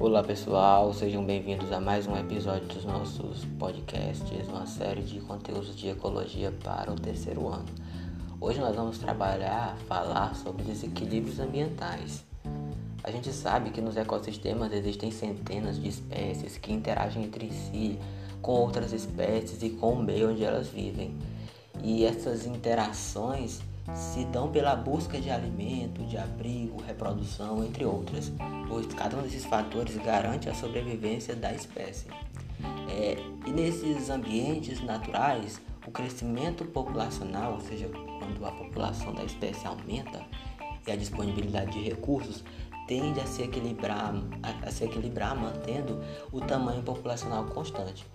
Olá pessoal, sejam bem-vindos a mais um episódio dos nossos podcasts, uma série de conteúdos de ecologia para o terceiro ano. Hoje nós vamos trabalhar, falar sobre desequilíbrios ambientais. A gente sabe que nos ecossistemas existem centenas de espécies que interagem entre si, com outras espécies e com o meio onde elas vivem. E essas interações se dão pela busca de alimento, de abrigo, reprodução, entre outras, pois cada um desses fatores garante a sobrevivência da espécie. É, e nesses ambientes naturais, o crescimento populacional, ou seja, quando a população da espécie aumenta e a disponibilidade de recursos, tende a se equilibrar, a, a se equilibrar mantendo o tamanho populacional constante.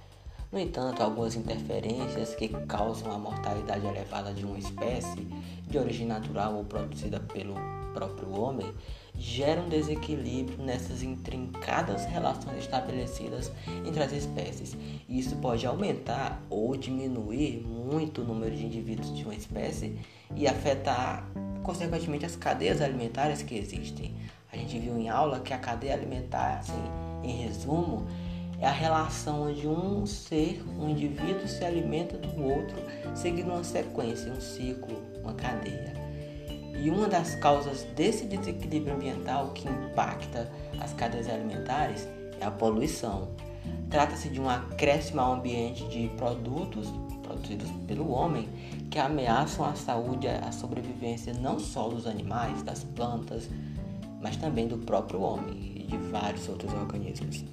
No entanto, algumas interferências que causam a mortalidade elevada de uma espécie, de origem natural ou produzida pelo próprio homem, geram desequilíbrio nessas intrincadas relações estabelecidas entre as espécies. Isso pode aumentar ou diminuir muito o número de indivíduos de uma espécie e afetar, consequentemente, as cadeias alimentares que existem. A gente viu em aula que a cadeia alimentar, assim, em resumo, é a relação onde um ser, um indivíduo se alimenta do outro, seguindo uma sequência, um ciclo, uma cadeia. E uma das causas desse desequilíbrio ambiental que impacta as cadeias alimentares é a poluição. Trata-se de um acréscimo ao ambiente de produtos produzidos pelo homem que ameaçam a saúde e a sobrevivência não só dos animais, das plantas, mas também do próprio homem e de vários outros organismos.